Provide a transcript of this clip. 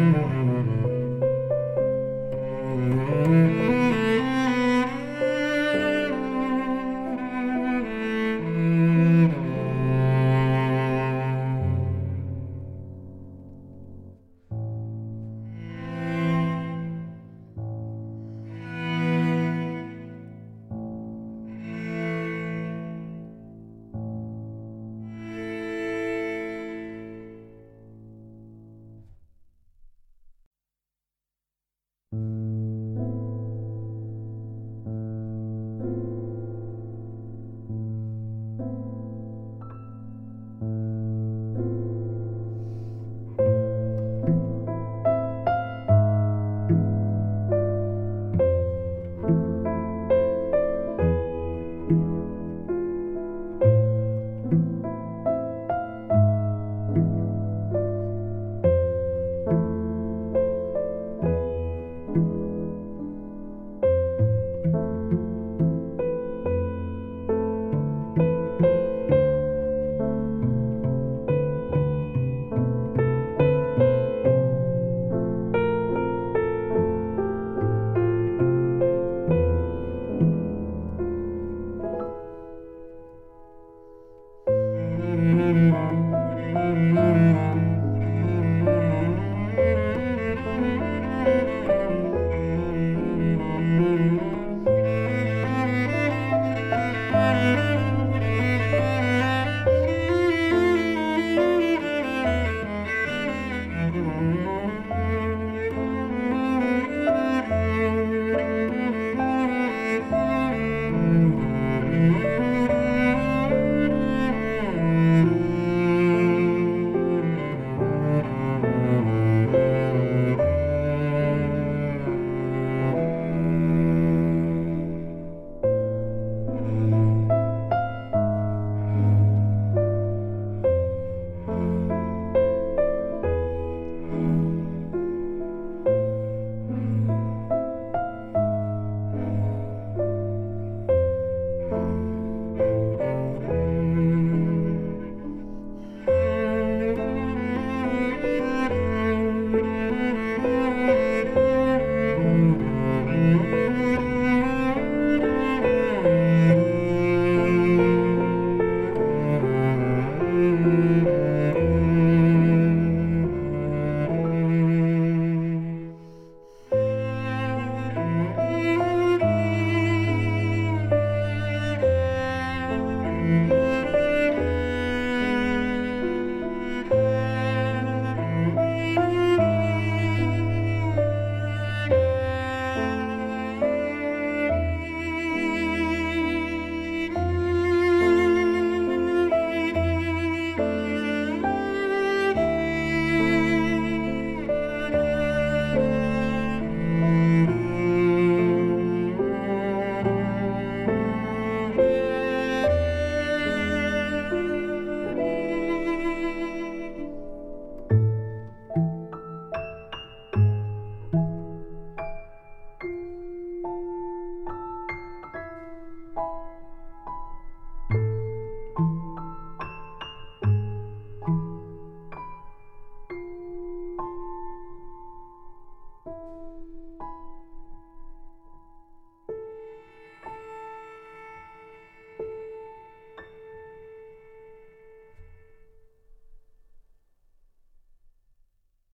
mm-hmm.